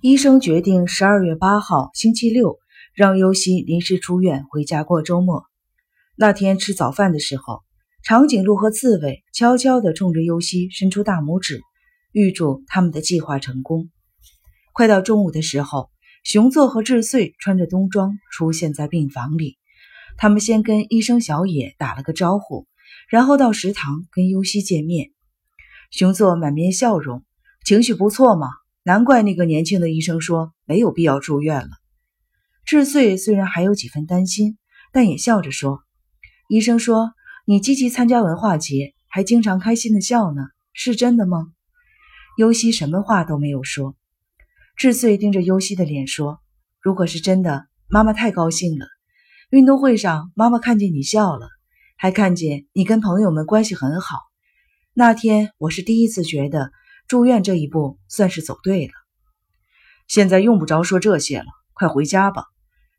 医生决定十二月八号星期六让优希临时出院回家过周末。那天吃早饭的时候，长颈鹿和刺猬悄悄地冲着优希伸出大拇指，预祝他们的计划成功。快到中午的时候，熊座和智穗穿着冬装出现在病房里。他们先跟医生小野打了个招呼，然后到食堂跟优希见面。熊座满面笑容，情绪不错嘛。难怪那个年轻的医生说没有必要住院了。智穗虽然还有几分担心，但也笑着说：“医生说你积极参加文化节，还经常开心的笑呢，是真的吗？”尤西什么话都没有说。智穗盯着尤西的脸说：“如果是真的，妈妈太高兴了。运动会上，妈妈看见你笑了，还看见你跟朋友们关系很好。那天我是第一次觉得。”住院这一步算是走对了，现在用不着说这些了，快回家吧。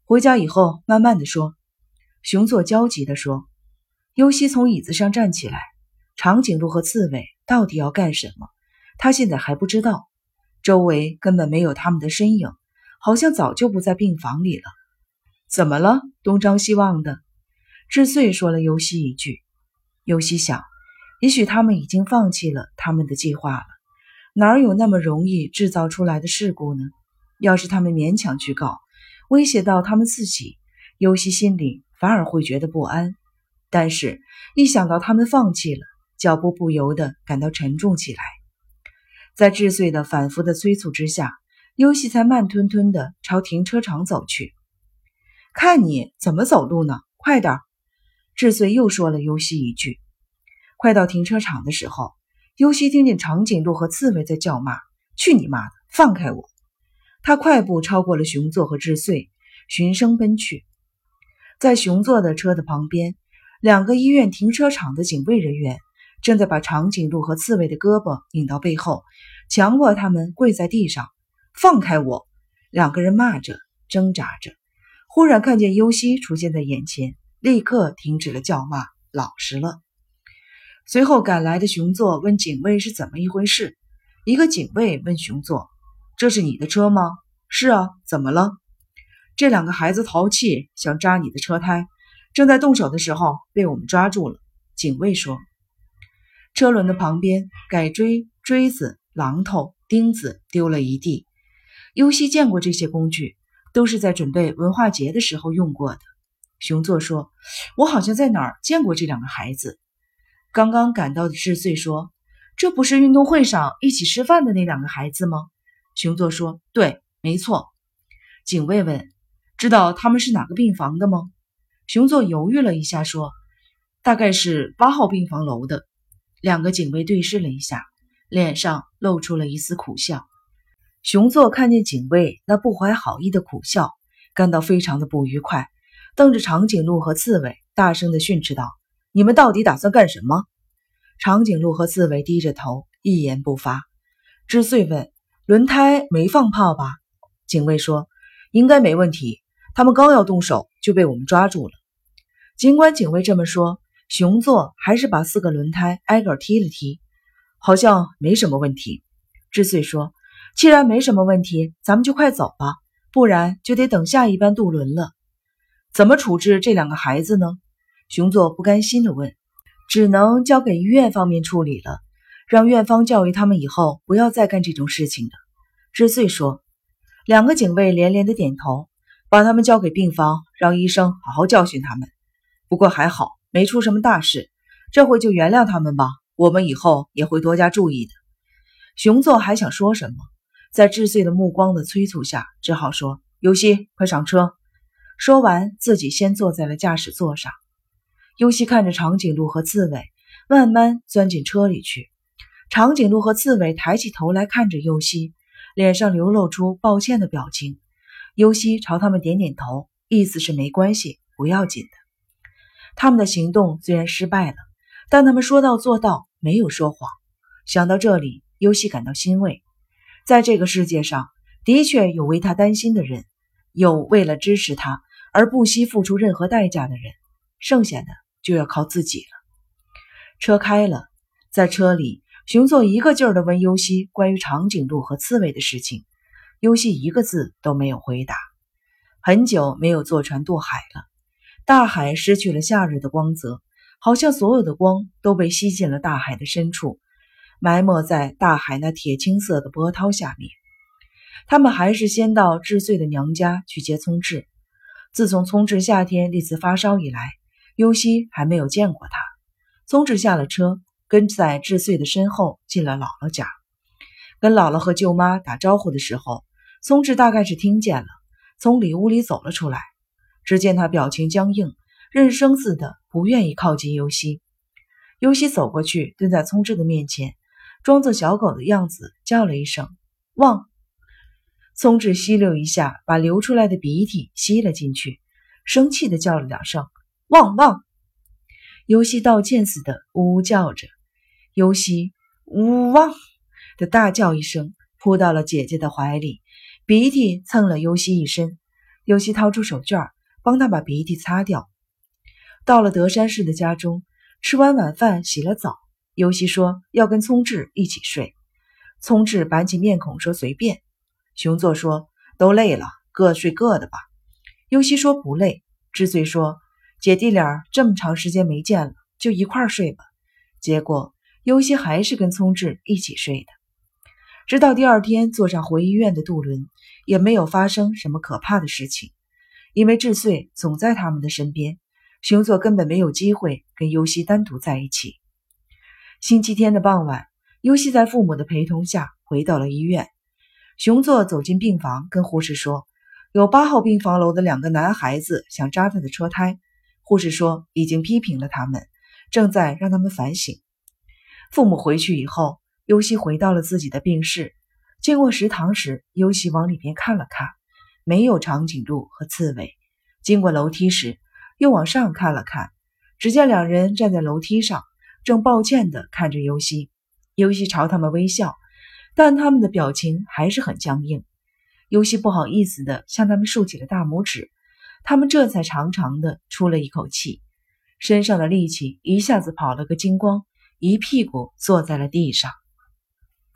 回家以后慢慢的说。熊座焦急的说。尤西从椅子上站起来。长颈鹿和刺猬到底要干什么？他现在还不知道。周围根本没有他们的身影，好像早就不在病房里了。怎么了？东张西望的。志穗说了尤西一句。尤西想，也许他们已经放弃了他们的计划了。哪有那么容易制造出来的事故呢？要是他们勉强去告，威胁到他们自己，尤西心里反而会觉得不安。但是，一想到他们放弃了，脚步不由得感到沉重起来。在智穗的反复的催促之下，尤西才慢吞吞地朝停车场走去。看你怎么走路呢？快点！智穗又说了尤西一句。快到停车场的时候。尤西听见长颈鹿和刺猬在叫骂：“去你妈的，放开我！”他快步超过了熊座和智穗，循声奔去。在熊座的车的旁边，两个医院停车场的警卫人员正在把长颈鹿和刺猬的胳膊拧到背后，强迫他们跪在地上。“放开我！”两个人骂着，挣扎着。忽然看见尤西出现在眼前，立刻停止了叫骂，老实了。随后赶来的熊座问警卫是怎么一回事。一个警卫问熊座：“这是你的车吗？”“是啊。”“怎么了？”“这两个孩子淘气，想扎你的车胎，正在动手的时候被我们抓住了。”警卫说。车轮的旁边，改锥、锥子、榔头、钉子丢了一地。尤西见过这些工具，都是在准备文化节的时候用过的。熊座说：“我好像在哪儿见过这两个孩子。”刚刚赶到的智穗说：“这不是运动会上一起吃饭的那两个孩子吗？”熊座说：“对，没错。”警卫问：“知道他们是哪个病房的吗？”熊座犹豫了一下说：“大概是八号病房楼的。”两个警卫对视了一下，脸上露出了一丝苦笑。熊座看见警卫那不怀好意的苦笑，感到非常的不愉快，瞪着长颈鹿和刺猬，大声的训斥道。你们到底打算干什么？长颈鹿和刺猬低着头，一言不发。知穗问：“轮胎没放炮吧？”警卫说：“应该没问题。他们刚要动手，就被我们抓住了。”尽管警卫这么说，熊座还是把四个轮胎挨个踢了踢，好像没什么问题。知穗说：“既然没什么问题，咱们就快走吧，不然就得等下一班渡轮了。怎么处置这两个孩子呢？”熊座不甘心地问：“只能交给医院方面处理了，让院方教育他们以后不要再干这种事情了。”志穗说。两个警卫连连的点头，把他们交给病房，让医生好好教训他们。不过还好，没出什么大事，这回就原谅他们吧。我们以后也会多加注意的。熊座还想说什么，在志穗的目光的催促下，只好说：“尤西，快上车。”说完，自己先坐在了驾驶座上。尤西看着长颈鹿和刺猬慢慢钻进车里去，长颈鹿和刺猬抬起头来看着尤西，脸上流露出抱歉的表情。尤西朝他们点点头，意思是没关系，不要紧的。他们的行动虽然失败了，但他们说到做到，没有说谎。想到这里，尤西感到欣慰。在这个世界上，的确有为他担心的人，有为了支持他而不惜付出任何代价的人，剩下的。就要靠自己了。车开了，在车里，熊座一个劲儿地问尤西关于长颈鹿和刺猬的事情。尤西一个字都没有回答。很久没有坐船渡海了，大海失去了夏日的光泽，好像所有的光都被吸进了大海的深处，埋没在大海那铁青色的波涛下面。他们还是先到智穗的娘家去接聪智。自从聪智夏天那次发烧以来，尤西还没有见过他。聪智下了车，跟在智穗的身后进了姥姥家。跟姥姥和舅妈打招呼的时候，聪智大概是听见了，从里屋里走了出来。只见他表情僵硬，认生似的不愿意靠近尤西。尤西走过去，蹲在聪智的面前，装作小狗的样子，叫了一声“汪”。聪智吸溜一下，把流出来的鼻涕吸了进去，生气的叫了两声“汪汪”。尤西道歉似的呜呜叫着，尤西呜汪的大叫一声，扑到了姐姐的怀里，鼻涕蹭了尤西一身。尤西掏出手绢帮他把鼻涕擦掉。到了德山市的家中，吃完晚饭，洗了澡，尤西说要跟聪智一起睡。聪智板起面孔说随便。熊座说：“都累了，各睡各的吧。”尤西说：“不累。”知穗说：“姐弟俩这么长时间没见了，就一块睡吧。”结果尤西还是跟聪智一起睡的。直到第二天坐上回医院的渡轮，也没有发生什么可怕的事情，因为智穗总在他们的身边，熊座根本没有机会跟尤西单独在一起。星期天的傍晚，尤西在父母的陪同下回到了医院。熊座走进病房，跟护士说：“有八号病房楼的两个男孩子想扎他的车胎。”护士说：“已经批评了他们，正在让他们反省。”父母回去以后，尤西回到了自己的病室。经过食堂时，尤西往里边看了看，没有长颈鹿和刺猬。经过楼梯时，又往上看了看，只见两人站在楼梯上，正抱歉地看着尤西。尤西朝他们微笑。但他们的表情还是很僵硬。尤西不好意思地向他们竖起了大拇指，他们这才长长的出了一口气，身上的力气一下子跑了个精光，一屁股坐在了地上。